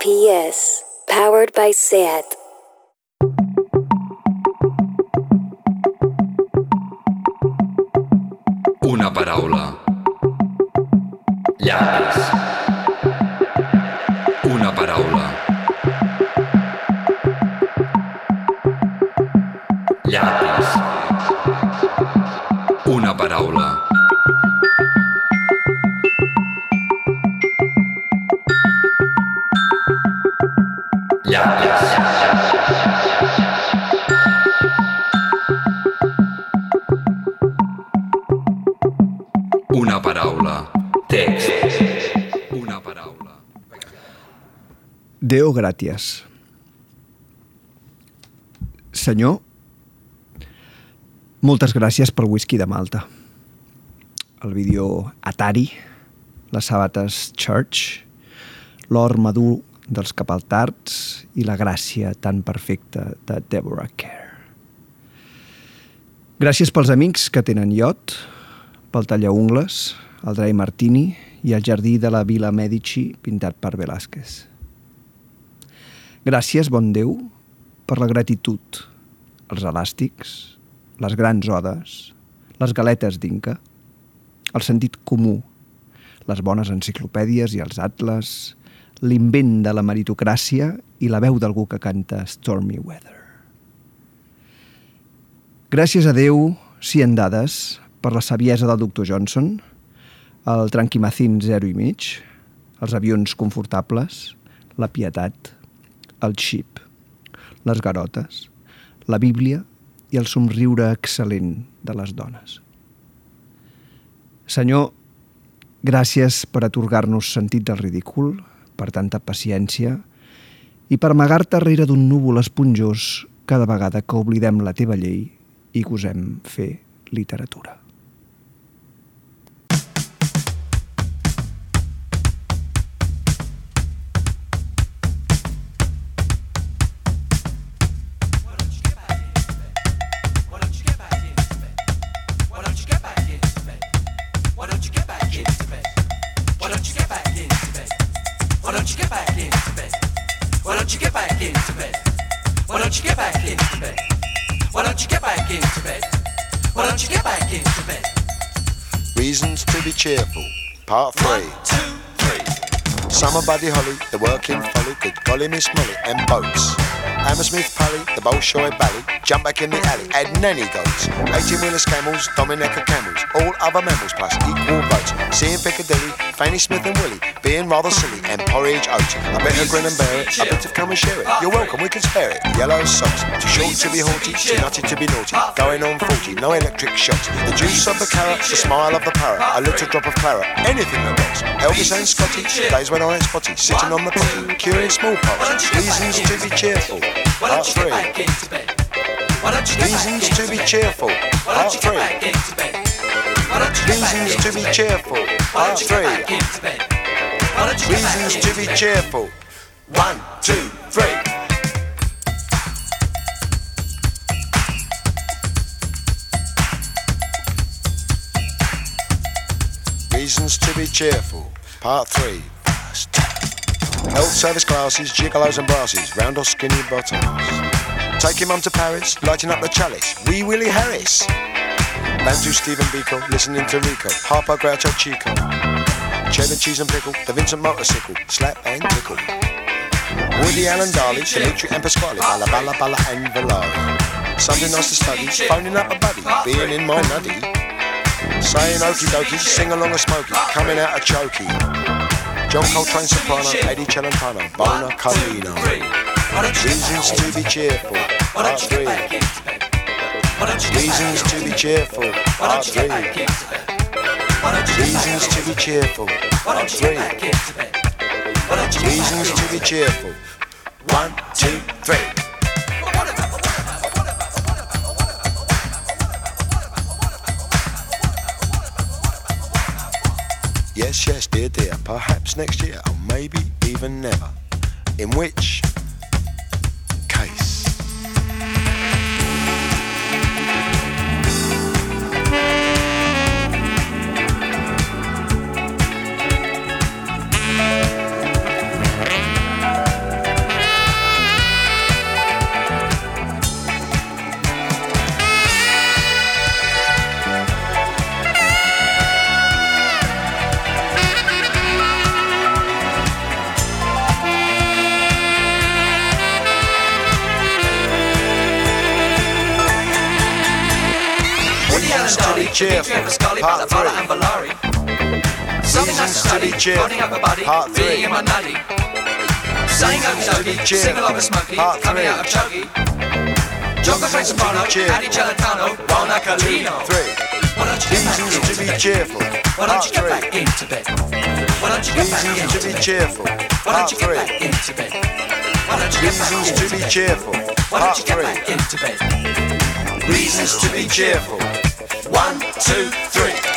PS, powered by SAT. Una paraula. Llapis. Deo gràcies. Senyor, moltes gràcies pel whisky de Malta. El vídeo Atari, les sabates Church, l'or madur dels capaltards i la gràcia tan perfecta de Deborah Kerr. Gràcies pels amics que tenen iot, pel tallaungles, el Dry Martini i el jardí de la Vila Medici pintat per Velázquez. Gràcies, bon Déu, per la gratitud, els elàstics, les grans odes, les galetes d'Inca, el sentit comú, les bones enciclopèdies i els atles, l'invent de la meritocràcia i la veu d'algú que canta Stormy Weather. Gràcies a Déu, si en dades, per la saviesa del doctor Johnson, el tranquimacin zero i mig, els avions confortables, la pietat, el xip, les garotes, la Bíblia i el somriure excel·lent de les dones. Senyor, gràcies per atorgar-nos sentit del ridícul, per tanta paciència i per amagar-te darrere d'un núvol esponjós cada vegada que oblidem la teva llei i gosem fer literatura. Cheerful. Part 3. One, two, three. Summer Buddy Holly, the working folly, good golly Miss Molly, and boats. Hammersmith Pally, the Bolshoi Bally, jump back in the alley, add nanny goats. 18 wheelers camels, Dominica camels, all other mammals plus equal votes. Seeing Piccadilly, Fanny Smith and Willie, being rather silly, and porridge oats. I better grin and bear it, I better come and share it. You're welcome, we can spare it. Yellow socks, too short to be haughty, too nutty to be naughty. Going on 40, no electric shocks. The juice of the carrot, the smile of the parrot, a little drop of claret, anything that rocks. Elvis and Scotty, days when I ain't spotty, sitting on the potty, curing smallpox. Reasons to be cheerful. Part don't you get 3. back into bed? Why don't you get back Reasons to be cheerful. Part don't Reasons to be cheerful. Part don't you get back 3. into bed? Why don't you get back Reasons to be cheerful. One, two, three. Reasons to be cheerful. Part 3. First. Health service classes, gigolos and brasses, round or skinny bottoms. Taking mum to Paris, lighting up the chalice. Wee Willie Harris. Bantu Stephen Biko, listening to Rico, Harper Groucho Chico, Cheddar Cheese and Pickle, The Vincent Motorcycle, Slap and Tickle, Woody Allen Darley, Dimitri and Pasquale, Bala Bala Bala and Valari. Something nice to study, phoning up a buddy, being in my nuddy, saying okie dokie, sing along a smoky, coming out a choky. John Coltrane Soprano, Eddie Celentano, Bona Carlino. Reasons to be cheerful. Part 3. Reasons to be cheerful, part three. Reasons to be cheerful, part three. Reasons to be cheerful. One, two, three. Yes, yes, dear, dear, perhaps next year, or maybe even never. In which cheerful. Part three. Something that's a Reasons to be study, cheerful. body up a buddy, Part three. being in my nutty. Saying okey to dokey, sing along with Smokey, coming out of Chuggy. Joker Frank Soprano, cheerful. Addy Celentano, Ron Acolino. Why don't you get back into bed? cheerful. Why don't you get back into bed? Why don't you get back into bed? cheerful. Why don't you get back into bed? Why don't you get back Reasons into to be bed? cheerful. Why don't you get back into bed? Reasons to be cheerful. Two, three.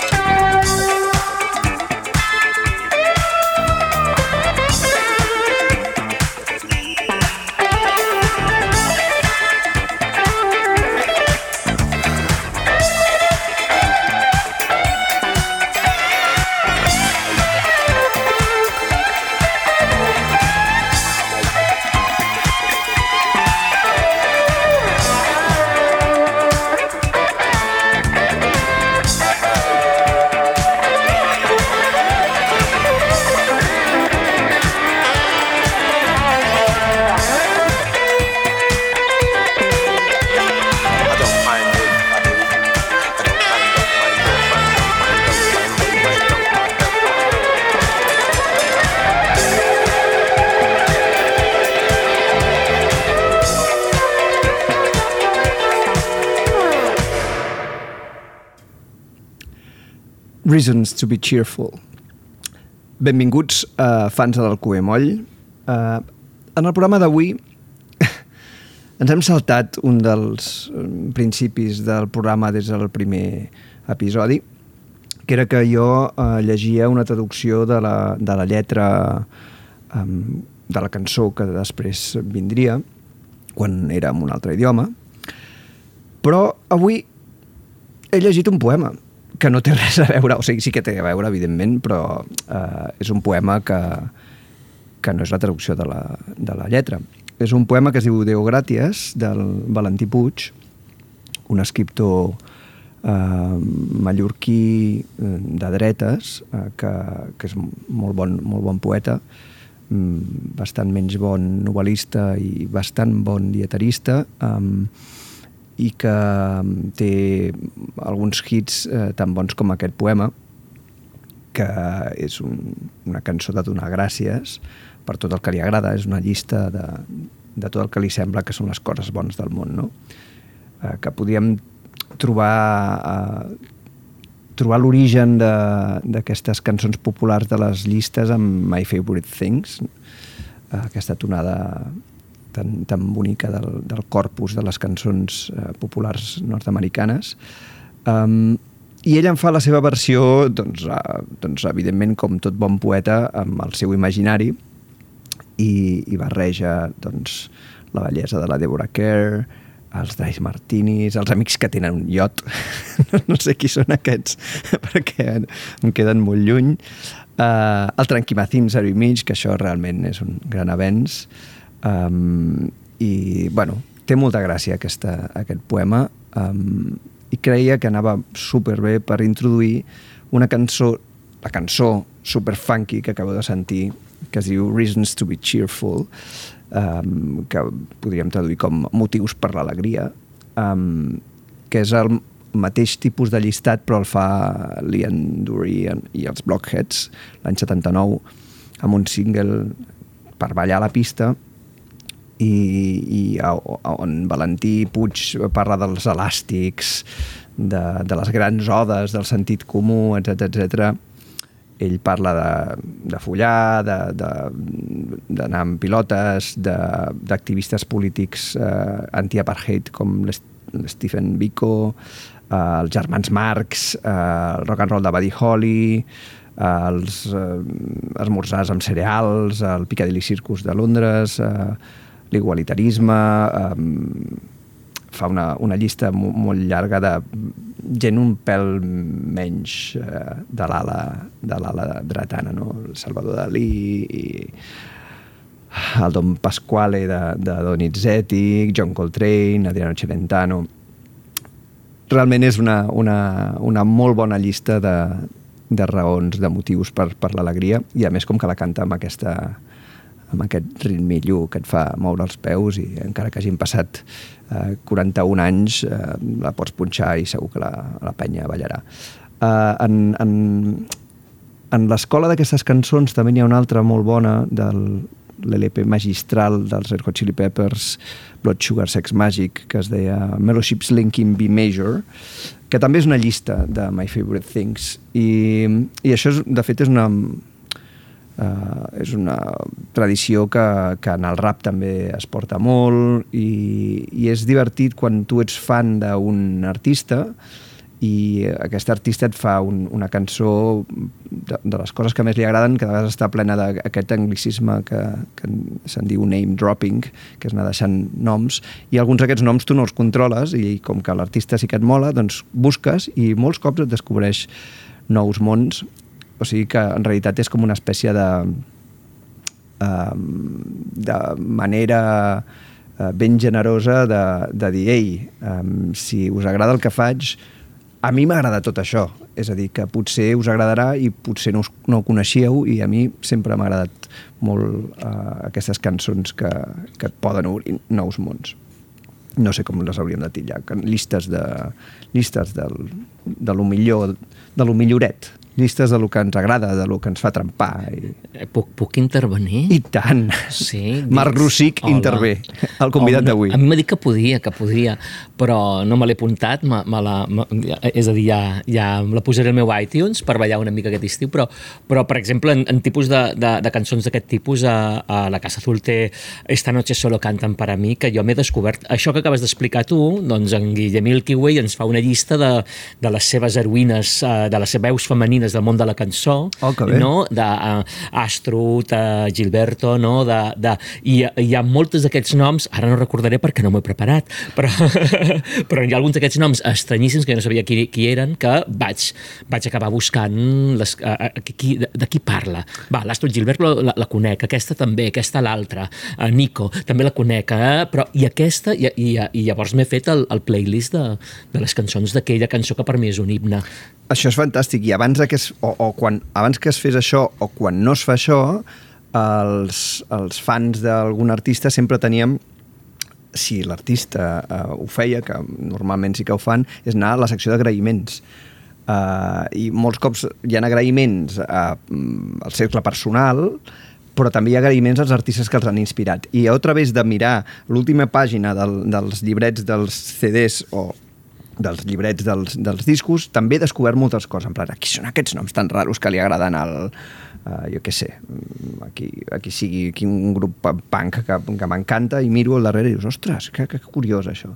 Reasons to be cheerful. Benvinguts a fans de l'Alcover Moll. Uh, en el programa d'avui ens hem saltat un dels eh, principis del programa des del primer episodi, que era que jo eh, llegia una traducció de la, de la lletra um, de la cançó que després vindria, quan era en un altre idioma, però avui he llegit un poema que no té res a veure, o sigui, sí que té a veure, evidentment, però eh, és un poema que, que no és la traducció de la, de la lletra. És un poema que es diu Déu Gràties, del Valentí Puig, un escriptor eh, mallorquí eh, de dretes, eh, que, que és molt bon, molt bon poeta, mm, bastant menys bon novel·lista i bastant bon dietarista, eh, i que mm, té alguns hits eh, tan bons com aquest poema, que és un, una cançó de donar gràcies per tot el que li agrada, és una llista de, de tot el que li sembla que són les coses bones del món, no? Eh, que podríem trobar eh, trobar l'origen d'aquestes cançons populars de les llistes amb My Favorite Things, eh, aquesta tonada tan, tan bonica del, del corpus de les cançons eh, populars nord-americanes. Um, I ell en fa la seva versió, doncs, uh, doncs, evidentment, com tot bon poeta, amb el seu imaginari, i, i barreja doncs, la bellesa de la Deborah Kerr, els Dries Martinis, els amics que tenen un iot, no sé qui són aquests, perquè em queden molt lluny, uh, el Tranquimacín 0 i mig, que això realment és un gran avenç, um, i, bueno, té molta gràcia aquesta, aquest poema, um, i creia que anava superbé per introduir una cançó, la cançó super funky que acabo de sentir, que es diu Reasons to be Cheerful, um, que podríem traduir com motius per l'alegria, um, que és el mateix tipus de llistat però el fa Liam Dury i els Blockheads l'any 79 amb un single per ballar a la pista i, i a, a, on Valentí Puig parla dels elàstics, de, de les grans odes, del sentit comú, etc etc. Ell parla de, de follar, d'anar amb pilotes, d'activistes polítics eh, anti-apartheid com l'St- l'Stephen Biko, eh, els germans Marx, eh, el rock and roll de Buddy Holly, eh, els eh, esmorzars amb cereals, el Piccadilly Circus de Londres, eh, l'igualitarisme, eh, fa una, una llista mo- molt llarga de gent un pèl menys eh, de l'ala de l'ala dretana, no? El Salvador Dalí i el Don Pasquale de, de Donizetti, John Coltrane, Adriano Celentano. Realment és una, una, una molt bona llista de, de raons, de motius per, per l'alegria, i a més com que la canta amb aquesta, amb aquest ritmillo que et fa moure els peus i encara que hagin passat eh, 41 anys eh, la pots punxar i segur que la, la penya ballarà. Eh, en, en, en l'escola d'aquestes cançons també n'hi ha una altra molt bona del l'LP magistral dels Red Hot Chili Peppers Blood Sugar Sex Magic que es deia Mellowship's Linking B Major que també és una llista de My Favorite Things i, i això és, de fet és una uh, és una tradició que, que en el rap també es porta molt i, i és divertit quan tu ets fan d'un artista i aquest artista et fa un, una cançó de, de les coses que més li agraden, que a vegades està plena d'aquest anglicisme que, que se'n diu name dropping, que és anar deixant noms, i alguns d'aquests noms tu no els controles, i com que l'artista sí que et mola, doncs busques i molts cops et descobreix nous mons, o sigui que en realitat és com una espècie de, uh, de manera uh, ben generosa de, de dir, ei, um, si us agrada el que faig, a mi m'agrada tot això, és a dir, que potser us agradarà i potser no, us, no ho coneixíeu i a mi sempre m'ha agradat molt uh, aquestes cançons que, que et poden obrir nous mons. No sé com les hauríem de titllar, llistes de, llistes del, de lo millor, de lo milloret, llistes de lo que ens agrada, de lo que ens fa trempar. I... Eh, Puc, puc intervenir? I tant! Sí, Marc Rosic Hola. intervé, el convidat d'avui. A mi m'ha dit que podia, que podia, però no me l'he apuntat, me, me la, me, és a dir, ja, ja la posaré al meu iTunes per ballar una mica aquest estiu, però, però per exemple, en, en tipus de, de, de cançons d'aquest tipus, a, a La Casa Azul té Esta noche solo cantan para mí, que jo m'he descobert. Això que acabes d'explicar tu, doncs en Guillem Milky Way ens fa una llista de, de les seves heroïnes, eh, de les veus femenines del món de la cançó, Oh, no? uh, Astrud, uh, Gilberto, no? de, de, i hi ha moltes d'aquests noms, ara no recordaré perquè no m'ho he preparat, però, però hi ha alguns d'aquests noms estranyíssims que jo no sabia qui, qui eren, que vaig, vaig acabar buscant les, uh, qui, de, de qui parla. Va, l'Astrud Gilberto la, la conec, aquesta també, aquesta l'altra, uh, Nico, també la conec, eh? però i aquesta, i, i, i llavors m'he fet el, el playlist de, de les cançons d'aquella cançó que per mi és un himne. Això és fantàstic, i abans que es, o, o quan, abans que es fes això o quan no es fa això, els, els fans d'algun artista sempre teníem si l'artista uh, ho feia, que normalment sí que ho fan, és anar a la secció d'agraïments. Uh, I molts cops hi ha agraïments uh, al cercle personal, però també hi ha agraïments als artistes que els han inspirat. I a través de mirar l'última pàgina del, dels llibrets dels CDs o dels llibrets dels, dels discos, també he descobert moltes coses, en plan, aquí són aquests noms tan raros que li agraden al, uh, jo què sé, mm, aquí, aquí sigui aquí un grup punk que, que m'encanta i miro al darrere i dius, ostres, que, que curiós això.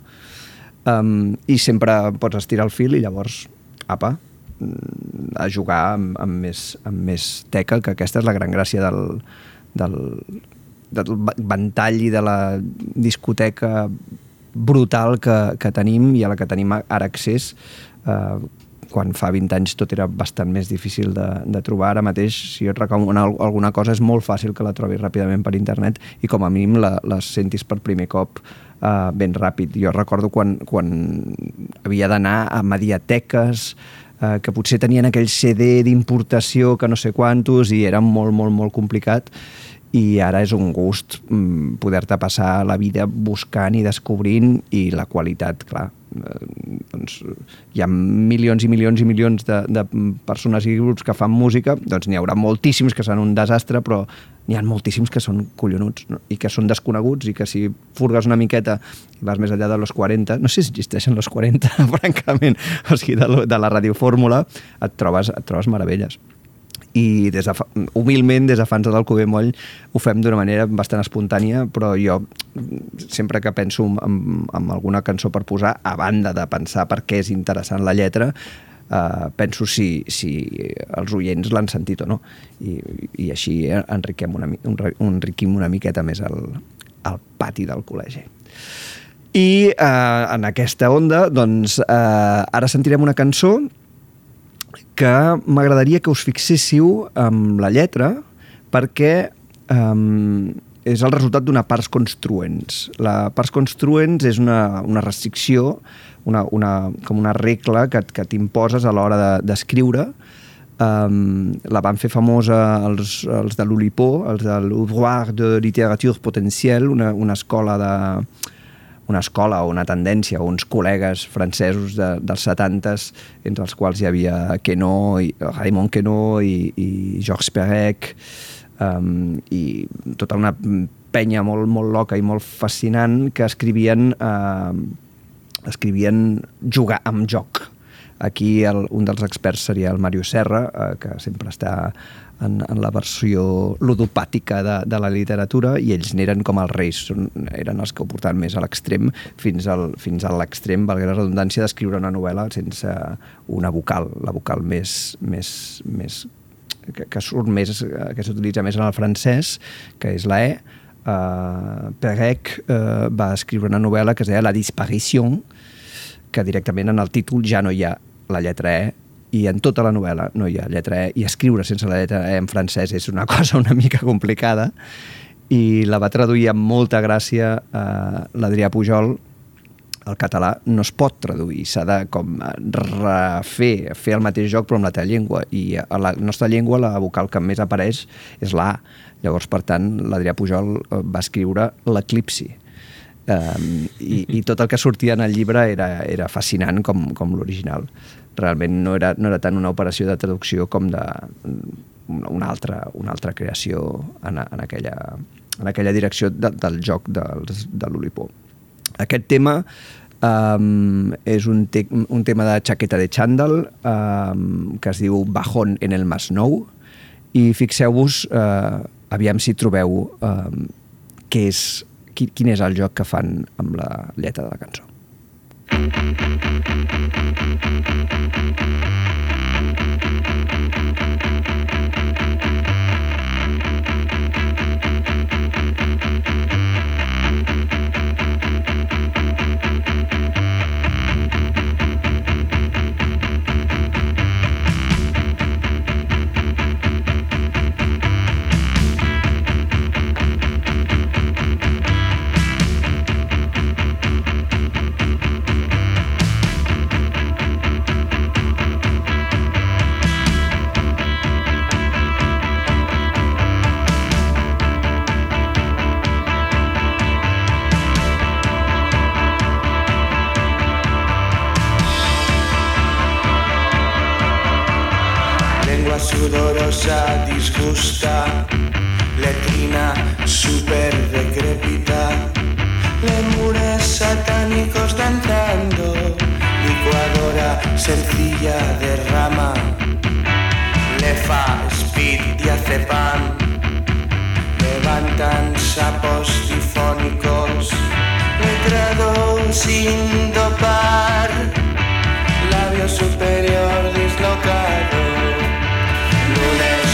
Um, I sempre pots estirar el fil i llavors, apa, mm, a jugar amb, amb, més, amb més teca, que aquesta és la gran gràcia del, del, del ventall i de la discoteca brutal que, que tenim i a la que tenim ara accés eh, quan fa 20 anys tot era bastant més difícil de, de trobar. Ara mateix, si jo et recomano al- alguna cosa, és molt fàcil que la trobis ràpidament per internet i com a mínim la, la sentis per primer cop eh, ben ràpid. Jo recordo quan, quan havia d'anar a mediateques eh, que potser tenien aquell CD d'importació que no sé quantos i era molt, molt, molt complicat i ara és un gust mm, poder-te passar la vida buscant i descobrint i la qualitat, clar, eh, doncs hi ha milions i milions i milions de, de persones i grups que fan música, doncs n'hi haurà moltíssims que són un desastre, però n'hi ha moltíssims que són collonuts no? i que són desconeguts i que si furgues una miqueta i vas més enllà de los 40, no sé si existeixen los 40, francament, o sigui, de, lo- de la radiofórmula, et trobes, et trobes meravelles i des de fa, humilment des de fans de l'Alcover Moll ho fem d'una manera bastant espontània però jo sempre que penso en, en alguna cançó per posar a banda de pensar per què és interessant la lletra eh, penso si, si els oients l'han sentit o no. I, i així enriquem una, enriquim una miqueta més el, el pati del col·legi. I eh, en aquesta onda doncs eh, ara sentirem una cançó que m'agradaria que us fixéssiu amb la lletra perquè um, és el resultat d'una parts construents. La parts construents és una, una restricció, una, una, com una regla que, que t'imposes a l'hora de- d'escriure Um, la van fer famosa els, els de l'Olipó, els de l'Ouvroir de Littérature Potentielle, una, una escola de una escola o una tendència o uns col·legues francesos de, dels 70s, entre els quals hi havia Queneau, i, Raymond Queneau i, i Georges Perec, um, i tota una penya molt, molt loca i molt fascinant que escrivien, uh, escrivien jugar amb joc. Aquí el, un dels experts seria el Mario Serra, eh, que sempre està en, en la versió ludopàtica de, de la literatura i ells n'eren com els reis, eren els que ho portaven més a l'extrem fins, al, fins a l'extrem, valgui la redundància, d'escriure una novel·la sense una vocal, la vocal més, més, més que, que surt més, que s'utilitza més en el francès, que és la E. Uh, Perec uh, va escriure una novel·la que es deia La disparició, que directament en el títol ja no hi ha la lletra E i en tota la novel·la no hi ha lletra E i escriure sense la lletra E en francès és una cosa una mica complicada. I la va traduir amb molta gràcia eh, l'Adrià Pujol. El català no es pot traduir, s'ha de com refer, fer el mateix joc però amb la teva llengua i a la nostra llengua la vocal que més apareix és la. Llavors, per tant, l'Adrià Pujol eh, va escriure l'eclipsi. Um, i, i tot el que sortia en el llibre era, era fascinant com, com l'original. Realment no era, no era tant una operació de traducció com de una altra, una altra creació en, en, aquella, en aquella direcció de, del joc dels, de l'Olipó. Aquest tema um, és un, te un tema de Chaqueta de Chandal um, que es diu Bajón en el Masnou i fixeu-vos, uh, aviam si trobeu um, què és quin, quin és el joc que fan amb la lletra de la cançó. Lengua sudorosa disgusta, letrina super decrépita, lemures satánicos danzando, licuadora sencilla de rama, lefa, speed y acepan, levantan sapos difónicos, letrado sin dopar, labio superior dislocado. Lunes,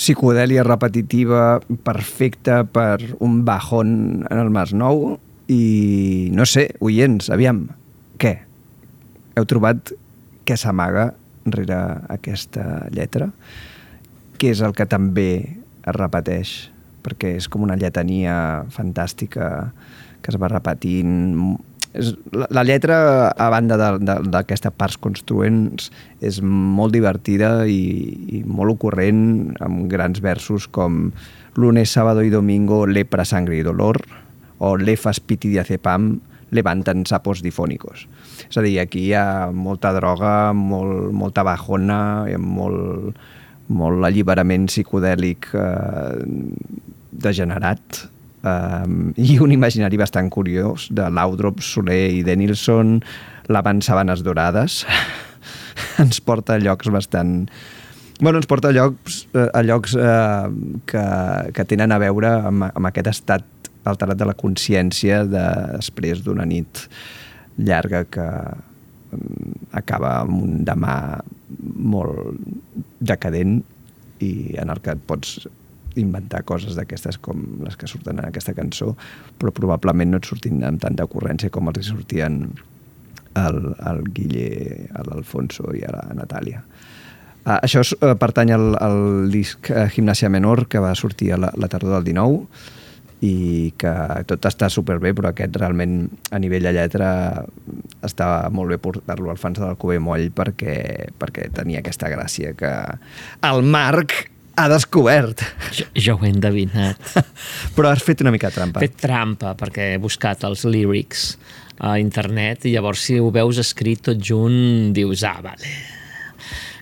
psicodèlia repetitiva perfecta per un bajón en el Mas Nou i no sé, oients, aviam, què? Heu trobat què s'amaga rere aquesta lletra? Què és el que també es repeteix? Perquè és com una lletania fantàstica que es va repetint és, la, la lletra, a banda d'aquestes parts construents, és molt divertida i, i molt ocorrent, amb grans versos com lunes, sábado y domingo, lepra, sangre y dolor, o lefas, piti, diazepam, levanten sapos difònicos. És a dir, aquí hi ha molta droga, molt, molta bajona, molt, molt alliberament psicodèlic eh, degenerat um, i un imaginari bastant curiós de Laudrup, Soler i Denilson, l'Avant Sabanes Dorades, ens porta a llocs bastant... Bueno, ens porta a llocs, eh, a llocs eh, que, que tenen a veure amb, amb aquest estat alterat de la consciència de, després d'una nit llarga que mm, acaba amb un demà molt decadent i en el que et pots inventar coses d'aquestes com les que surten en aquesta cançó, però probablement no et sortin amb tanta ocurrència com els hi sortien al, al Guille, l'Alfonso i a la Natàlia. Uh, això uh, pertany al, al disc uh, Gimnàsia Menor, que va sortir a la, la tardor del 19, i que tot està superbé, però aquest realment a nivell de lletra estava molt bé portar-lo al fans de l'Alcover Moll perquè, perquè tenia aquesta gràcia que el Marc ha descobert. Jo, jo ho he endevinat. Però has fet una mica de trampa. He fet trampa perquè he buscat els lyrics a internet i llavors si ho veus escrit tot junt dius, ah, vale.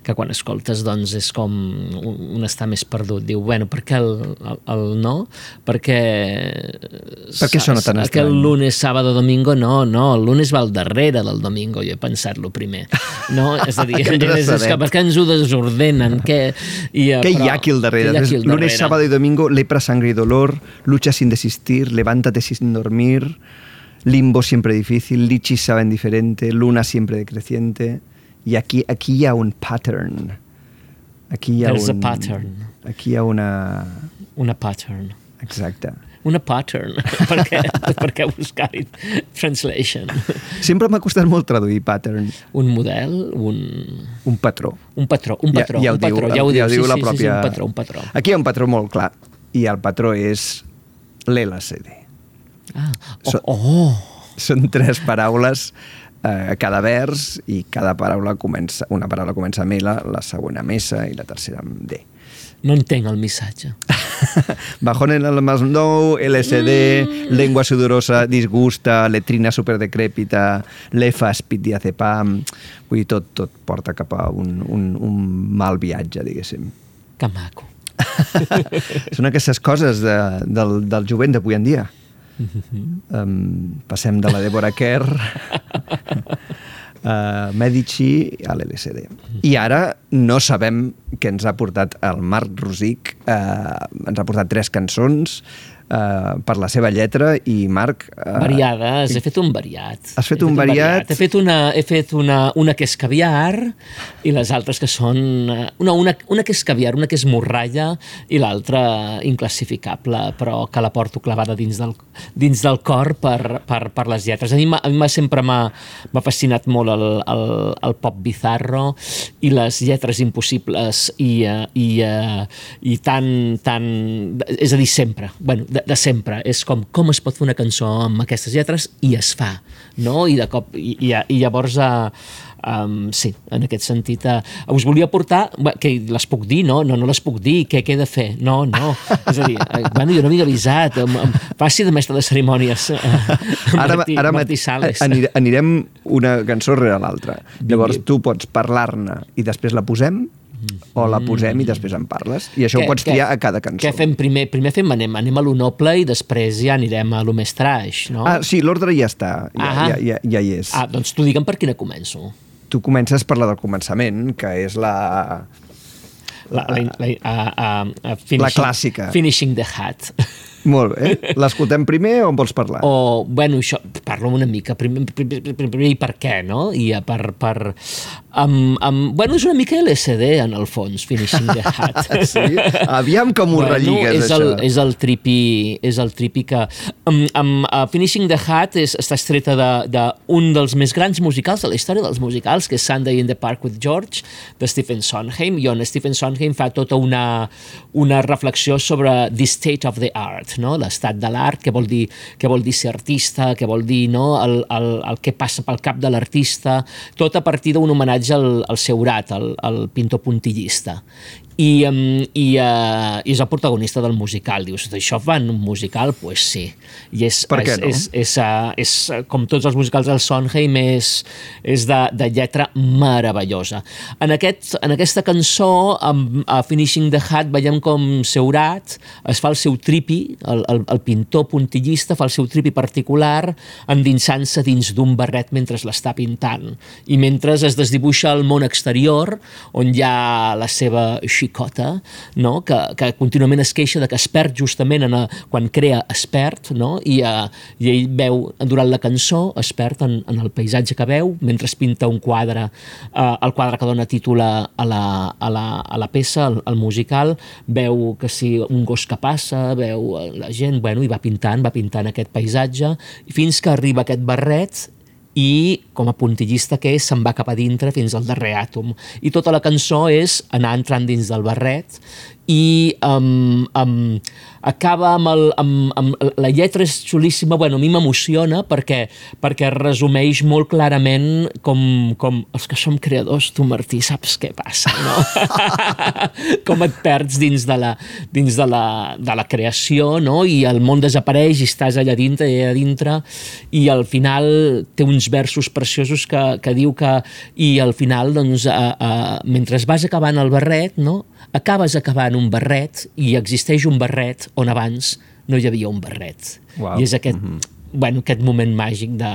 Que quan escoltes doncs és com un, un estar més perdut. Diu, bueno, per què el, el, el no? Perquè... Per què sona tan Que el estrany? lunes, sábado, domingo, no, no, el lunes va al darrere del domingo, jo he pensat lo primer. No? És a dir, és, és, que per què ens ho desordenen? Què, i, eh, ¿Qué hay però- aquí darrere? què hi ha aquí al Lunes, darrere? sábado y domingo, lepra, sangre y dolor, lucha sin desistir, levántate sin dormir, limbo siempre difícil, lichis saben diferente, luna siempre decreciente. Y aquí, aquí hi ha un pattern. Aquí hi ha There's a un... pattern. Aquí hi ha una... Una pattern. Exacte. Una pattern. per, què, per què buscar-hi translation? Sempre m'ha costat molt traduir pattern, Un model, un, un patró. un patró, un patró, ja, ja un patró, diu, ja ho diu, diu sí, la sí, pròpia... sí, sí, un patró, un patró. Aquí hi ha un patró molt clar, i el patró és l'LCD. Ah, oh, oh, Són tres paraules eh, cada vers i cada paraula comença, una paraula comença amb L, la segona amb S i la tercera amb D. no entenc el missatge. Bajón en el más nou, LSD, Mm. lengua sudorosa, disgusta, letrina superdecrèpita, lefa, speed diazepam... Vull dir, tot, tot porta cap a un, un, un mal viatge, diguéssim. Que maco. Són aquestes coses de, del, del jovent d'avui en dia. Um, passem de la Deborah Kerr a Medici a l'LSD. I ara no sabem què ens ha portat el Marc Rosic. Uh, ens ha portat tres cançons uh, per la seva lletra i Marc... Uh, Variades, he fet un variat. Has fet He un variat? He fet una, he fet una, una que és caviar i les altres que són... eh, Una, una, una que és caviar, una que és morralla i l'altra inclassificable, però que la porto clavada dins del, dins del cor per, per, per les lletres. A mi, a mi sempre m'ha m'ha fascinat molt el, el, el pop bizarro i les lletres impossibles i, eh, i, eh, i tan, tan... És a dir, sempre. bueno, de, de sempre. És com com es pot fer una cançó amb aquestes lletres i es fa, no? I de cop... I, i, i llavors... Eh, Um, sí, en aquest sentit uh, us volia portar, que les puc dir no? no, no les puc dir, què, què he de fer no, no, és a dir, eh, bueno, jo no m'havia avisat em, em, faci de mestre de cerimònies uh, Ara, Martí, ara Martí Sales anire, anirem una cançó rere l'altra. Llavors tu pots parlar-ne i després la posem o la posem i després en parles. I això ho pots triar a cada cançó. Què fem primer? Primer fem, anem, anem a lo noble i després ja anirem a lo més trash, no? Ah, sí, l'ordre ja està, ja, ja, ja, ja hi és. ah, doncs tu digue'm per quina començo. Tu comences per la del començament, que és la... La, la, la, a, a, a finishing, La clàssica. Finishing the hat. Molt bé. L'escoltem primer o en vols parlar? O, bueno, això, parlo una mica, primer, primer, primer, primer i per què, no? I eh, per... per um, um, bueno, és una mica LSD, en el fons, Finishing the Hat. Sí? Aviam com ho relliguen, és això. El, és el tripi, és el tripi que... Um, um, uh, Finishing the Hat és, està estreta d'un de, d'un dels més grans musicals de la història dels musicals, que és Sunday in the Park with George, de Stephen Sondheim, i on Stephen Sondheim fa tota una, una reflexió sobre the state of the art, no? l'estat de l'art, què vol dir, què vol dir ser artista, què vol dir no? el, el, el que passa pel cap de l'artista, tot a partir d'un homenatge al, al Seurat, al, al pintor puntillista. I, um, i, uh, i és el protagonista del musical. Dius, això fa en un musical? Doncs pues sí. I és, Per què és, no? és, és, uh, és, uh, com tots els musicals del Sondheim, és, és de, de lletra meravellosa. En, aquest, en aquesta cançó, amb, a Finishing the Hat, veiem com Seurat es fa el seu tripi, el, el, el pintor puntillista fa el seu tripi particular endinsant-se dins d'un barret mentre l'està pintant. I mentre es desdibuixa el món exterior, on hi ha la seva xicota, no? que, que contínuament es queixa de que es perd justament en a, quan crea es perd, no? I, uh, i ell veu, durant la cançó, es perd en, en el paisatge que veu, mentre es pinta un quadre, uh, el quadre que dona títol a, a, la, a, la, a la peça, al, al musical, veu que si un gos que passa, veu eh, la gent, bueno, i va pintant, va pintant aquest paisatge, fins que arriba aquest barret i com a puntillista que és se'n va cap a dintre fins al darrer àtom. I tota la cançó és anar entrant dins del barret i um, um, acaba amb, el, amb, amb... La lletra és xulíssima, bueno, a mi m'emociona perquè, perquè resumeix molt clarament com, com els que som creadors, tu Martí, saps què passa, no? com et perds dins de la, dins de la, de la creació, no? I el món desapareix i estàs allà dintre allà dintre i al final té uns versos preciosos que, que diu que i al final, doncs, a, a, mentre vas acabant el barret, no? Acabes acabant un barret i existeix un barret on abans no hi havia un barret. Uau. I és aquest, mm -hmm. bueno, aquest moment màgic de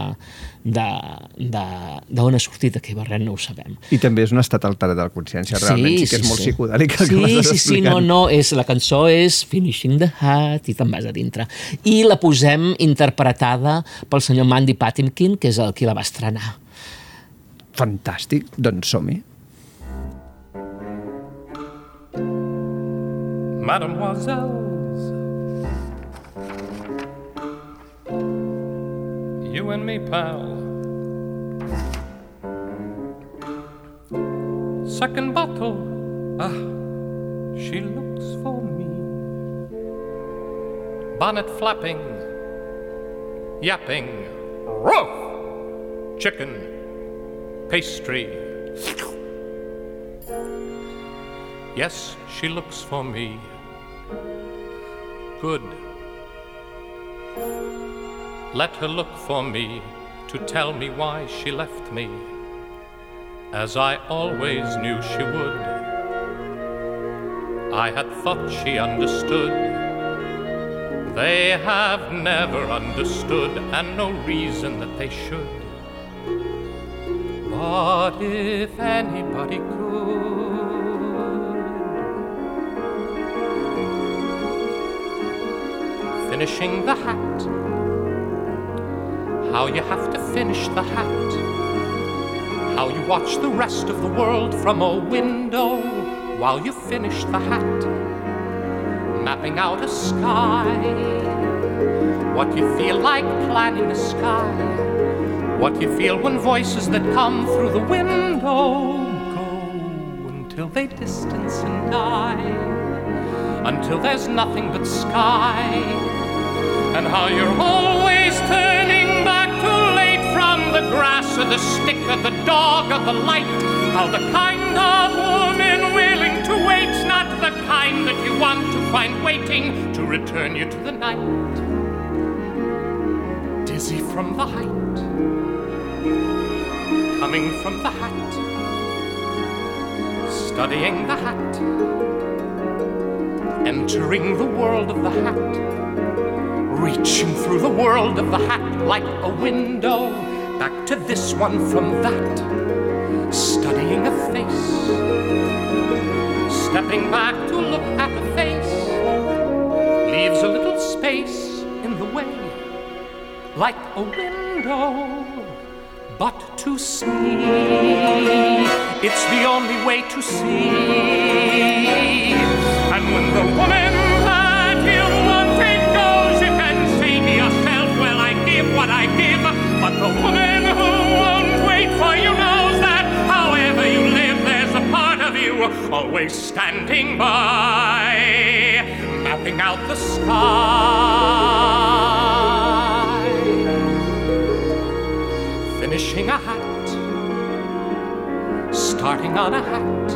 d'on ha sortit aquell barret no ho sabem. I també és un estat alterat de la consciència, realment sí, que és molt psicodèlic el sí, que sí, sí, no, no, és, la cançó és Finishing the Hat i te'n vas a dintre. I la posem interpretada pel senyor Mandy Patinkin, que és el qui la va estrenar. Fantàstic, doncs som-hi. Mademoiselles, you and me, pal. Second bottle, ah, she looks for me. Bonnet flapping, yapping, roof, chicken, pastry. Yes, she looks for me. Good. Let her look for me to tell me why she left me, as I always knew she would. I had thought she understood. They have never understood, and no reason that they should. But if anybody could, finishing the hat. How you have to finish the hat. How you watch the rest of the world from a window while you finish the hat. Mapping out a sky. What you feel like planning a sky. What you feel when voices that come through the window go until they distance and die. Until there's nothing but sky and how you're always turning back too late from the grass or the stick or the dog or the light. How the kind of woman willing to wait's not the kind that you want to find waiting to return you to the night. Dizzy from the height, coming from the hat, studying the hat, entering the world of the hat reaching through the world of the hat like a window, back to this one from that, studying a face, stepping back to look at a face, leaves a little space in the way, like a window, but to see, it's the only way to see, and when the woman that you always standing by, mapping out the sky, finishing a hat, starting on a hat,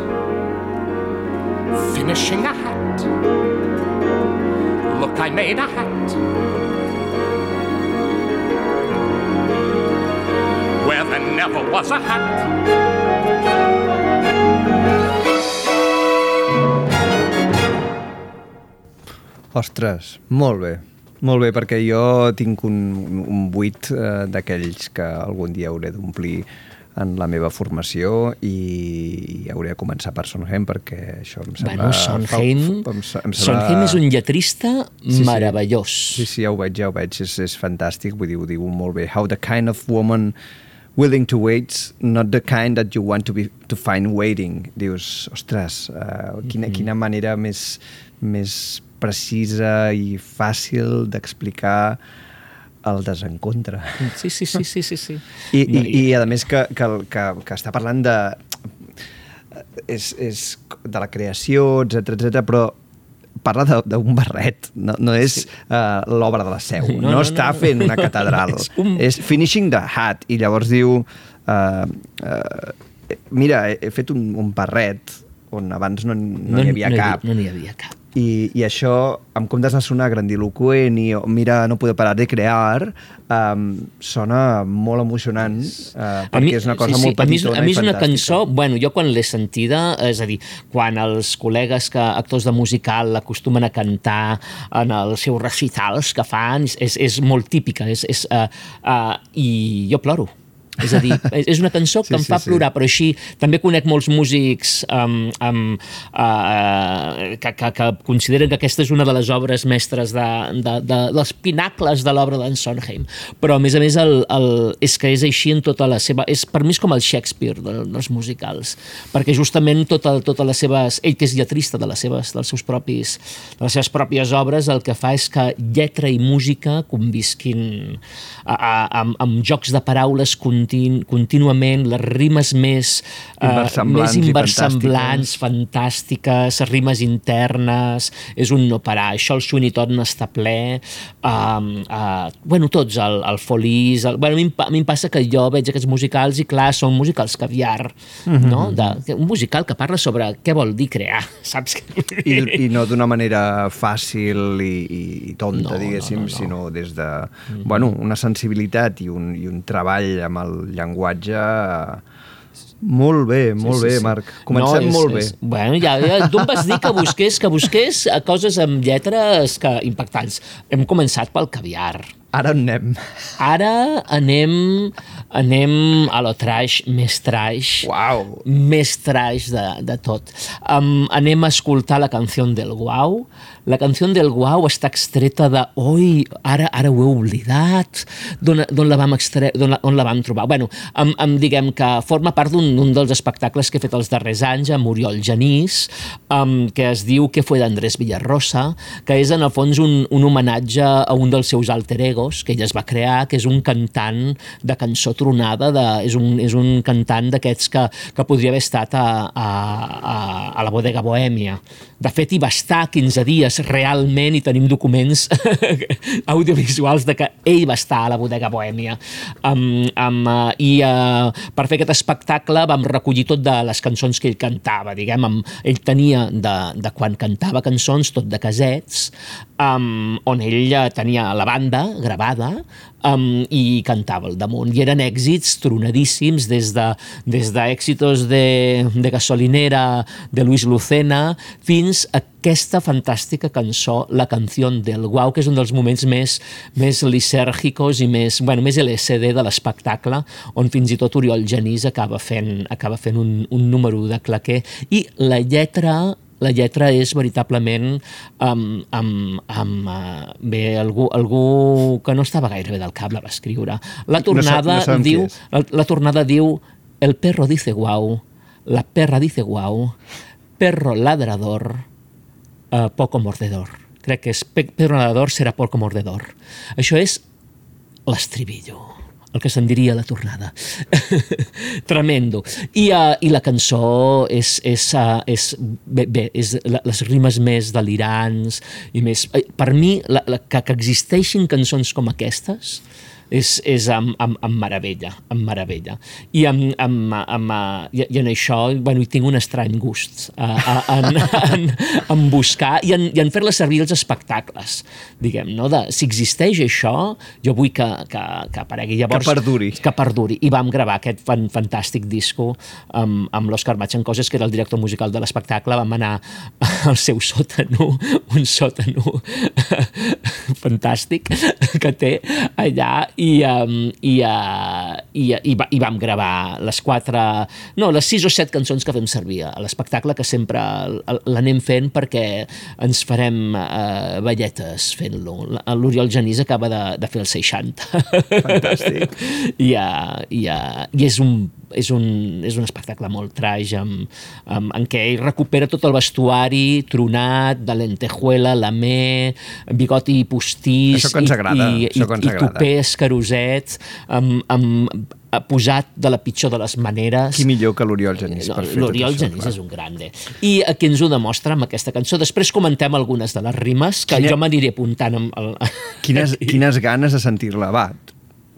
finishing a hat. Look, I made a hat. Where there never was a hat. Ostres, molt bé. Molt bé, perquè jo tinc un, un buit eh, d'aquells que algun dia hauré d'omplir en la meva formació i hauré de començar per Sondheim perquè això em sembla... Bueno, Sondheim, fa- em, em sembla- Sondheim és un lletrista sí. meravellós. Sí, sí, ja ho veig, ja ho veig, és, és fantàstic, vull dir, ho diu molt bé. How the kind of woman willing to wait, not the kind that you want to, be, to find waiting. Dius, ostres, uh, quina, quina manera més, més precisa i fàcil d'explicar el desencontre. Sí, sí, sí, sí, sí. sí. I, No, i, i a més que, que, que, que està parlant de és, és de la creació, etc etc, però parla d'un barret, no, no és sí. uh, l'obra de la seu, no, No, no, no, està no. fent una catedral. És un- És finishing the hat, i llavors diu... Uh, uh, mira, he, he fet un, un barret on abans no, no, no hi havia no, cap. No n'hi havia cap. I, i això, en comptes de sonar grandiloquent i oh, mira, no poder parar de crear, um, sona molt emocionant, uh, perquè és una cosa molt a mi, és- petitona a mi és una fantàstica. cançó, bueno, jo quan l'he sentida, és a dir, quan els col·legues que, actors de musical l'acostumen a cantar en els seus recitals que fan, és, és molt típica, és, és, uh, uh, i jo ploro. És a dir, és una cançó que Sí, em sí, fa sí. plorar, però així també conec molts músics um, um, uh, que, que, que consideren que aquesta és una de les obres mestres de, de, de, dels pinacles de l'obra d'en Sondheim. Però, a més a més, el, el, és que és així en tota la seva... És, per mi és com el Shakespeare de, dels musicals, perquè justament tota, totes les seves... Ell, que és lletrista de les seves, dels seus propis, de les seves pròpies obres, el que fa és que lletra i música convisquin a, a, amb, amb jocs de paraules continu, contínuament, les rimes més, eh, més inversemblants, fantàstiques, rimes internes, és un no parar. Això el Todd n'està ple, um, uh, bueno, tots, el, el Feliç, el, bueno, a, mi, em pa- a mi em passa que jo veig aquests musicals i clar, són musicals caviar, no? De, un musical que parla sobre què vol dir crear, saps? I, i no d'una manera fàcil i, i tonta, No, no, diguéssim, no, no. sinó des de bueno, una sensibilitat i un, i un treball amb el llenguatge eh, molt bé, molt bé, Marc. Comencem és- molt bé. És, bueno, ja, ja, tu em vas dir que busqués, que busqués eh, coses amb lletres que, impactants. Hem començat pel caviar. Ara on anem? Ara anem, anem a lo trash, més trash, Uau! més trash de, de tot. Um, anem a escoltar la canció del Guau. La canció del Guau està extreta de... Oi, ara, ara ho he oblidat. D'on la vam extre... la, on la vam trobar? Bueno, em, em diguem que forma part d'un dels espectacles que he fet els darrers anys amb Oriol Genís, um, que es diu Que fue d'Andrés Villarrosa, que és en el fons un, un homenatge a un dels seus alter egos que ell es va crear, que és un cantant de cançó tronada, de, és, un, és un cantant d'aquests que, que podria haver estat a, a, a, a la bodega Bohèmia. De fet, hi va estar 15 dies realment i tenim documents audiovisuals de que ell va estar a la bodega Bohèmia. Um, um, uh, I uh, per fer aquest espectacle vam recollir tot de les cançons que ell cantava, diguem, amb, ell tenia de, de quan cantava cançons, tot de casets, um, on ell tenia la banda gravada um, i cantava al damunt. I eren èxits tronadíssims des de, des d'èxitos de, de gasolinera de Luis Lucena fins a aquesta fantàstica cançó, la canció del Guau, que és un dels moments més, més lisèrgicos i més, bueno, més LSD de l'espectacle, on fins i tot Oriol Genís acaba fent, acaba fent un, un número de claquer. I la lletra la lletra és veritablement amb, amb, amb uh, bé, algú, algú que no estava gaire bé del cap la va escriure. La tornada no sabem qui diu, la, la tornada diu el perro dice guau, la perra dice guau, perro ladrador, uh, poco mordedor. Crec que és pe- perro ladrador serà poco mordedor. Això és l'estribillo el que se'n diria la tornada. Tremendo. I, uh, I la cançó és, és, uh, és, bé, bé, és la, les rimes més delirants i més... eh, Per mi, la, la, que, que existeixin cançons com aquestes és, és amb, amb, amb meravella, amb meravella. I, amb, amb, amb, i, i en això bueno, hi tinc un estrany gust uh, uh, en, en, en buscar i en, i en fer-la servir als espectacles, diguem, no? De, si existeix això, jo vull que, que, que aparegui. Llavors, Que perduri. Que perduri. I vam gravar aquest fan, fantàstic disco amb, amb l'Òscar Matxencoses, que era el director musical de l'espectacle. Vam anar al seu sòtano, un sòtano fantàstic que té allà i, um, i, uh, i, i, va, i vam gravar les quatre, no, les sis o set cançons que fem servir a l'espectacle, que sempre l'anem fent perquè ens farem uh, balletes fent-lo. L'Oriol Genís acaba de, de fer el 60. Fantàstic. I, uh, i, uh, i és un és un, és un espectacle molt traix amb, amb, en què ell recupera tot el vestuari tronat, de lentejuela, lamé, bigoti postís Això que ens agrada, i, i, que ens i agrada. tupé escaroset amb, amb eh, posat de la pitjor de les maneres. Qui millor que l'Oriol Genís No, per fer L'Oriol Genís clar. és un grande. I aquí ens ho demostra amb aquesta cançó. Després comentem algunes de les rimes, que Quina- jo m'aniré apuntant amb el... Quines, quines ganes de sentir-la. Va,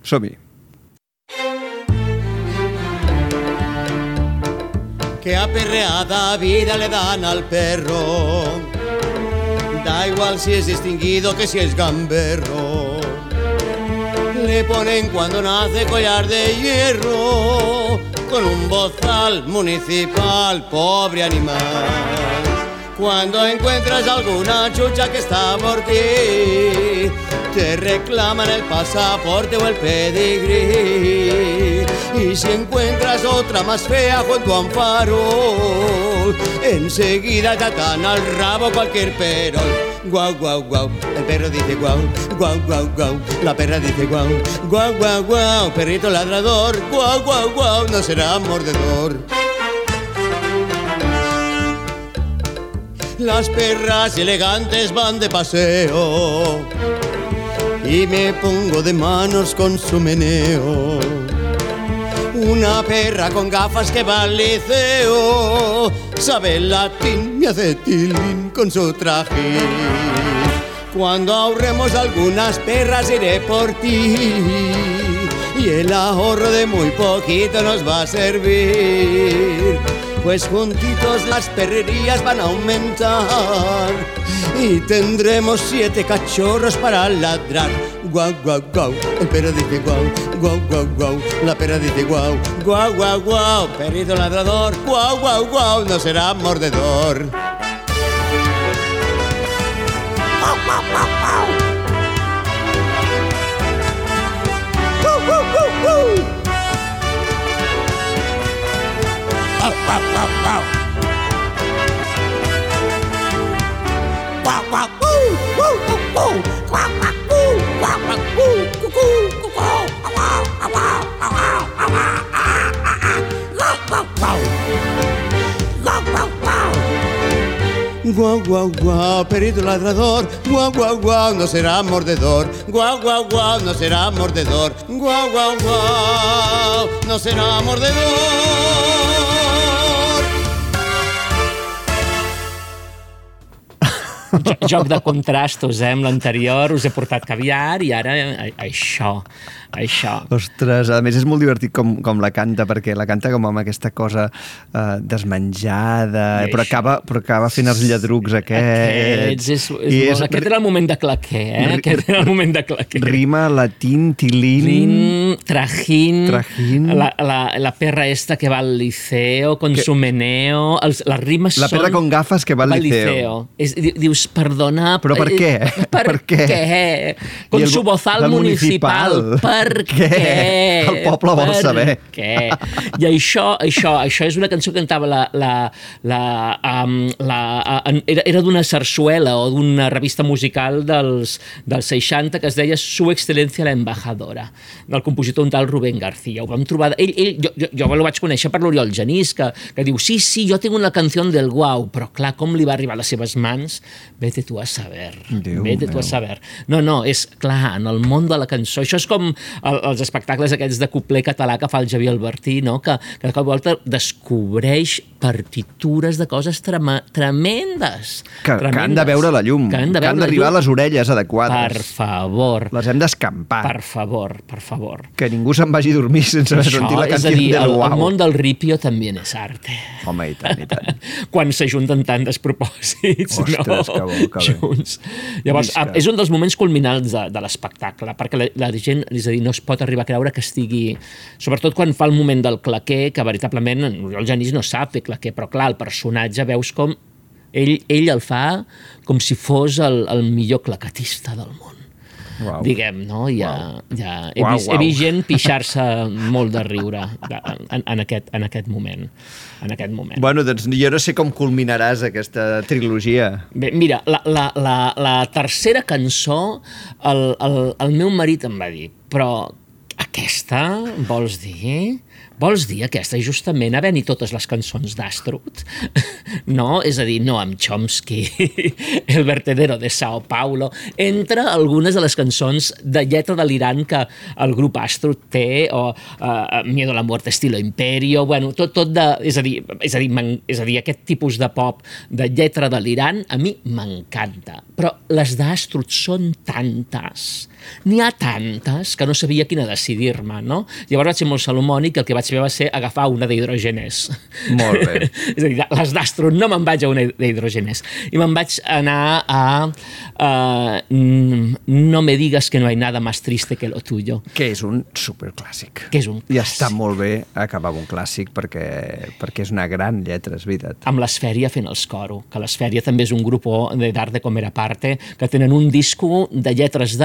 som-hi. Que aperreada vida le dan al perro. Da igual si es distinguido que si es gamberro. Le ponen cuando nace collar de hierro con un bozal municipal, pobre animal. Cuando encuentras alguna chucha que está por ti, te reclaman el pasaporte o el pedigrí. Y si encuentras otra más fea junto a un farol, enseguida te atan al rabo cualquier perol. Guau, guau, guau, el perro dice guau, guau, guau, guau, la perra dice guau, guau, guau, guau, perrito ladrador, guau, guau, guau, no será mordedor. Las perras elegantes van de paseo y me pongo de manos con su meneo. Una perra con gafas que va al liceo sabe latín y hace tilín con su traje. Cuando ahorremos algunas perras iré por ti y el ahorro de muy poquito nos va a servir. Pues juntitos las perrerías van a aumentar. Y tendremos siete cachorros para ladrar. Guau, guau, guau, el perro dice guau, guau, guau, guau, la perra dice guau, guau, guau, guau, perrito ladrador, guau, guau, guau, no será mordedor. Wow, wow, wow, wow. Wow, wow, Guau, guau, guau, perito ladrador, guau, guau, guau, no será mordedor, guau, guau, guau, no será mordedor, guau, guau, guau, no será mordedor. Joc de contrastos, eh? Amb l'anterior us he portat caviar i ara eh, això, això. Ostres, a més és molt divertit com, com la canta, perquè la canta com amb aquesta cosa eh, desmenjada, I però això. acaba, però acaba fent els lladrucs aquests. Aquests, és, és, I molt, aquest era el moment de claquer, eh? Aquest era el moment de claquer. Rima latín, tilín... Rin, trajín, Trajín. La, la, la perra esta que va al liceo con su meneo, els, les rimes La perra són... con gafas que va al liceo. És, di- dius, perdona... Però per eh, què? Per, Per què? què? Con el su bo- bozal municipal. municipal. Per Què? què? El poble vol Per saber. Què? I això, això, això és una cançó que cantava la... la, la, um, la uh, era era d'una sarsuela o d'una revista musical dels, dels 60 que es deia Su excelencia la embajadora, del compositor un tal Rubén García. Ho vam trobar... Ell, ell, jo, jo, jo el vaig conèixer per l'Oriol Genís, que, que diu, sí, sí, jo tinc una canció del guau, però clar, com li va arribar a les seves mans? Vete tu a saber. Déu Vete tu a meu. saber. No, no, és clar, en el món de la cançó, això és com el, els espectacles aquests de copler català que fa el Javier Albertí, no? que, que de cop volta descobreix partitures de coses trema, tremendes. Que, que han de tremendes. veure la llum, Que han d'arribar a les orelles adequades. Per favor, Les hem d'escampar. per favor, per favor. Que ningú se'n vagi a dormir sense haver Això, sentit la dir, del el, guau. el món del ripio també és arte. Home, i tant, i tant. quan s'ajunten tant despropòsits Ostres, no? que bo, que bé. junts. Llavors, Visca. és un dels moments culminants de, de l'espectacle, perquè la, la gent, és a dir, no es pot arribar a creure que estigui... Sobretot quan fa el moment del claquer, que veritablement en Oriol Genís no sap fer claquer, però clar, el personatge veus com ell, ell el fa com si fos el, el millor claquetista del món Uau. diguem, no? Ja, ja he, Uau, vist, uau. he vist gent pixar-se molt de riure en, en, aquest, en aquest moment. En aquest moment. Bueno, doncs jo no sé com culminaràs aquesta trilogia. Bé, mira, la, la, la, la tercera cançó, el, el, el meu marit em va dir, però Aquesta, vols dir? Vols dir aquesta justament a venir totes les cançons d'Astrut? No? És a dir, no amb Chomsky, El vertedero de Sao Paulo, entre algunes de les cançons de lletra delirant que el grup Astrut té, o uh, Miedo a la muerte estilo Imperio, bueno, tot, tot de... És a dir, és a dir, és a dir, aquest tipus de pop de lletra delirant a mi m'encanta. Però les d'Astrut són tantes, n'hi ha tantes que no sabia quina decidir-me, no? Llavors vaig ser molt salomònic i el que vaig fer va ser agafar una d'hidrogenes. Molt bé. és a dir, les d'Astro no me'n vaig a una d'hidrogenes. I me'n vaig anar a uh, No me digas que no hay nada más triste que lo tuyo. Que és un superclàssic. Que és un I està molt bé acabar un clàssic perquè, perquè és una gran lletra, és veritat. amb l'Esfèria fent els coro, que l'Esfèria també és un grup de d'art de comer a parte, que tenen un disco de lletres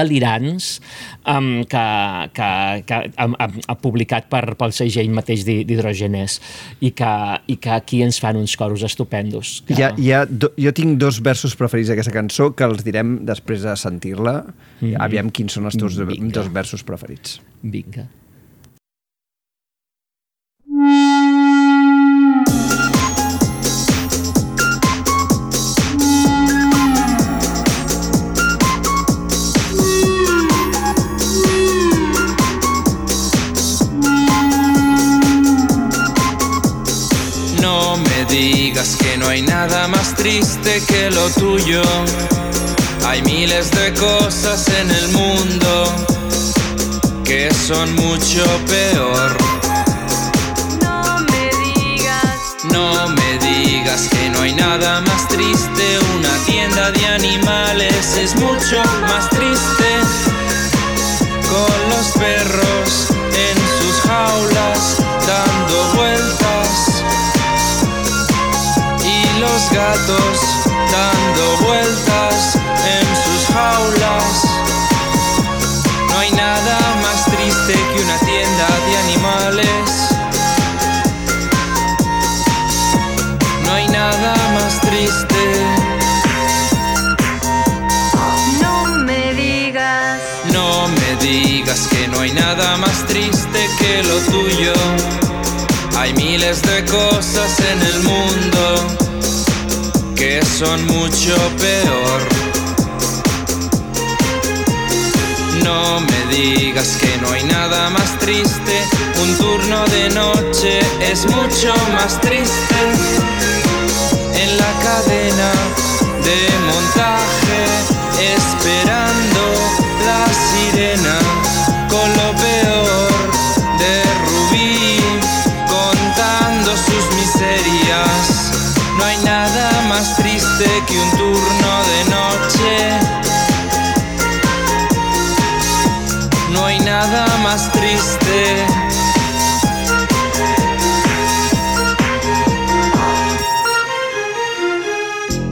delirants um, que, que, que ha, ha, ha publicat per, pel segell mateix d'hi- d'Hidrogenes i, que, i que aquí ens fan uns coros estupendos. Que... Hi ha, hi ha do, jo tinc dos versos preferits d'aquesta cançó que els direm després de sentir-la. Mhm. Aviam quins són els teus Vinga. dos versos preferits. Vinga. No hay nada más triste que lo tuyo. Hay miles de cosas en el mundo que son mucho peor. No me digas, No me digas que no hay nada más triste. Una tienda de animales es mucho más triste. Digas que no hay nada más triste que lo tuyo. Hay miles de cosas en el mundo que son mucho peor. No me digas que no hay nada más triste. Un turno de noche es mucho más triste. En la cadena de montaje, esperando la sirena con lo peor de Rubí, contando sus miserias. No hay nada más triste que un turno de noche. No hay nada más triste.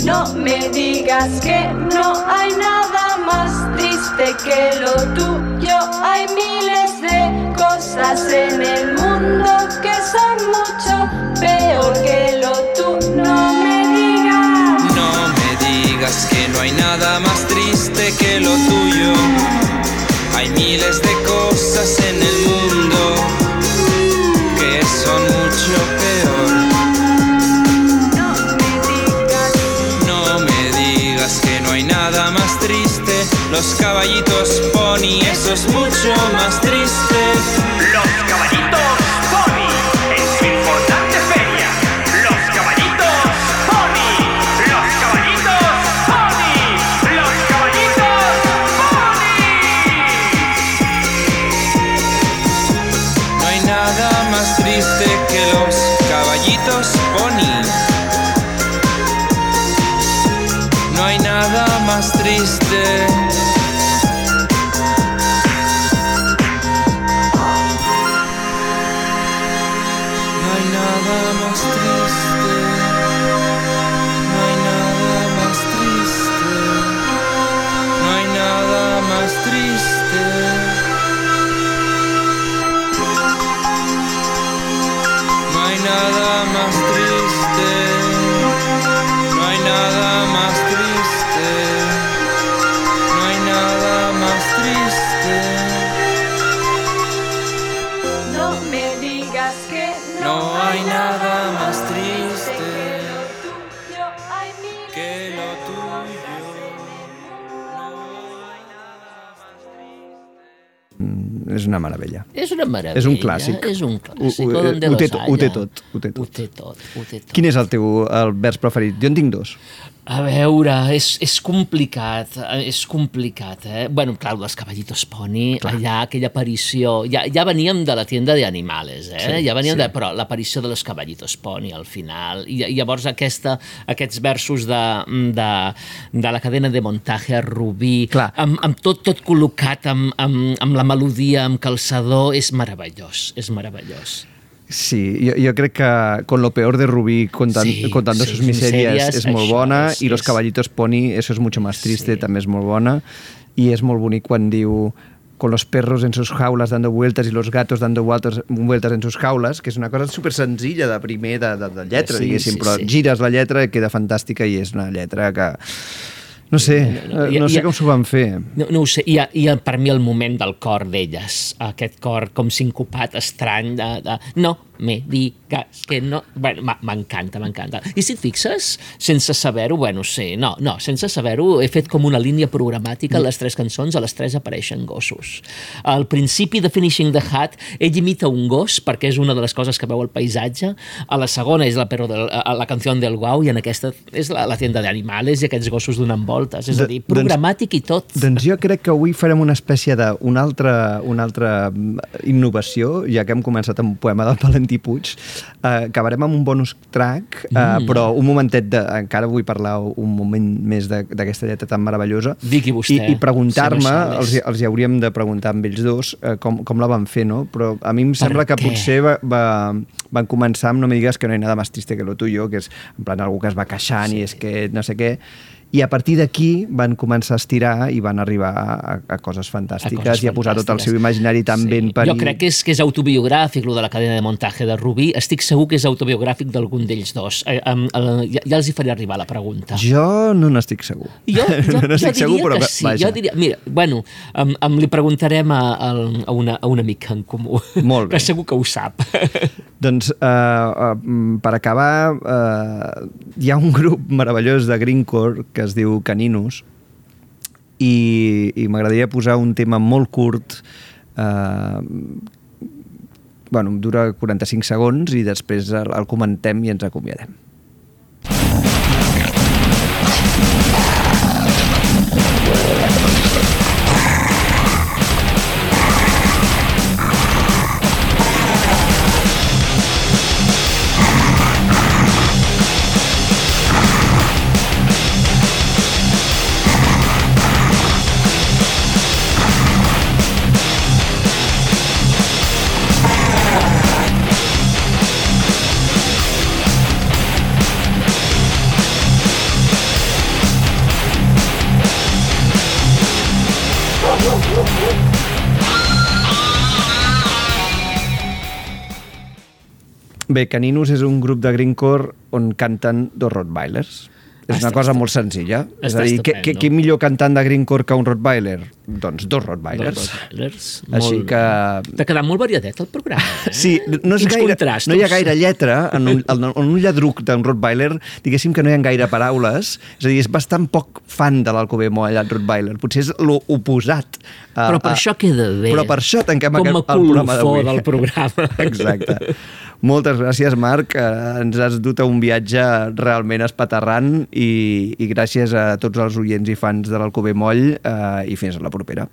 no me digas que no hay nada más que lo tuyo. Hay miles de cosas en el mundo que son mucho peor que lo tú. No me digas. No me digas que no hay nada más triste que lo tuyo. Hay miles de cosas en el mundo Los caballitos pony, eso es mucho más triste. Meravella. És un clàssic. És un clàssic. Ho- ho- ho té tot, ho té haya. tot, ho té tot. Ho té tot, ho té tot. Quin és el teu el vers preferit? Jo en tinc dos. A veure, és, és complicat, és complicat, eh? Bueno, clar, les Caballitos Pony, clar. allà aquella aparició... Ja, ja veníem de la tienda de animales, eh? Sí, ja veníem sí. de... Però l'aparició de los Caballitos Pony al final, i, i llavors aquesta, aquests versos de, de, de la cadena de montaje a Rubí, Clar. amb, amb tot, tot col·locat, amb, amb, amb la melodia, amb calçador, és meravellós, és meravellós. Sí, jo, jo crec que Con lo peor de Rubí contant, Sí, contando sí, sus miserias, és molt bona és- i Los caballitos pony, eso es mucho más triste, també és molt bona. I és molt bonic quan diu con los perros en sus jaulas dando vueltas y los gatos dando vueltas, vueltas en sus jaulas, que és una cosa super senzilla de primer de, de, de lletra, Sí, diguéssim, sí, però sí. gires la lletra queda fantàstica i és una lletra que... No sé, No, no, no, i- no sé com s'ho van fer. No, no ho sé, i, i per mi el moment del cor d'elles, aquest cor com sincopat, estrany, de, de no me digues que no... Bueno, m'encanta, m'encanta. I si et fixes, sense saber-ho, bueno, sé, no, no, sense saber-ho, he fet com una línia programàtica, a les tres cançons, a les tres apareixen gossos. Al principi de Finishing the Hat, ell imita un gos, perquè és una de les coses que veu el paisatge, a la segona és la, perro del, a la canció del Guau, i en aquesta és la, la tienda d'animals i aquests gossos donant voltes, és a dir, De- doncs- programàtic i tot. Doncs jo crec que avui farem una espècie d'una altra, una altra mm, innovació, ja que hem començat amb un poema del Valentí Puig. Eh, acabarem amb un bonus track, eh, Mm. però un momentet, de, encara vull parlar un moment més de- d'aquesta lletra tan meravellosa. Digui vostè, I, i preguntar-me, senyor els, Sales. els hi hauríem de preguntar amb ells dos eh, com, com la van fer, no? Però a mi em sembla que potser va, va, van començar amb No me digas que no hay nada más triste que lo tuyo, que és en plan algú que es va queixant sí. i és que no sé què, i a partir d'aquí van començar a estirar i van arribar a, a coses fantàstiques coses i a posar tot el seu imaginari tan ben parit. Jo crec que és, que és autobiogràfic, lo de la cadena de muntatge de Rubí. Estic segur que és autobiogràfic d'algun d'ells dos. Eh, uh, ja, ja els hi faré arribar la pregunta. Jo no n'estic segur. Jo, jo, no jo estic segur, però que sí. vaja. Jo diria, mira, bueno, um, um, li preguntarem a, a, a, una, a un amic en comú. Molt bé. Que segur que ho sap. Doncs, uh, uh, per acabar, uh, hi ha un grup meravellós de Greencore que es diu Caninus i, i m'agradaria posar un tema molt curt uh, bueno, dura 45 segons i després el, el comentem i ens acomiadem. Bé, Caninus és un grup de Greencore on canten dos Rottweilers. És una cosa molt senzilla. És a dir, què, què, millor cantant de Greencore que un Rottweiler? Doncs dos Rottweilers. Dos Rottweilers. Així Molt- que... T'ha quedat molt variadet el programa. Eh? Sí, no, és Quins gaire, contrastos. no hi ha gaire lletra en un, en un lladruc d'un Rottweiler, diguéssim que no hi ha gaire paraules, és a dir, és bastant poc fan de l'Alcobé Moll, el Rottweiler, potser és l'oposat. a- Però per a- això queda bé. Però per això tanquem Com aquest, a el programa colofó d'avui. del programa. Exacte. Moltes gràcies, Marc. Eh, ens has dut a un viatge realment espaterrant i, i gràcies a tots els oients i fans de l'Alcobé Moll eh, i fins a la propera.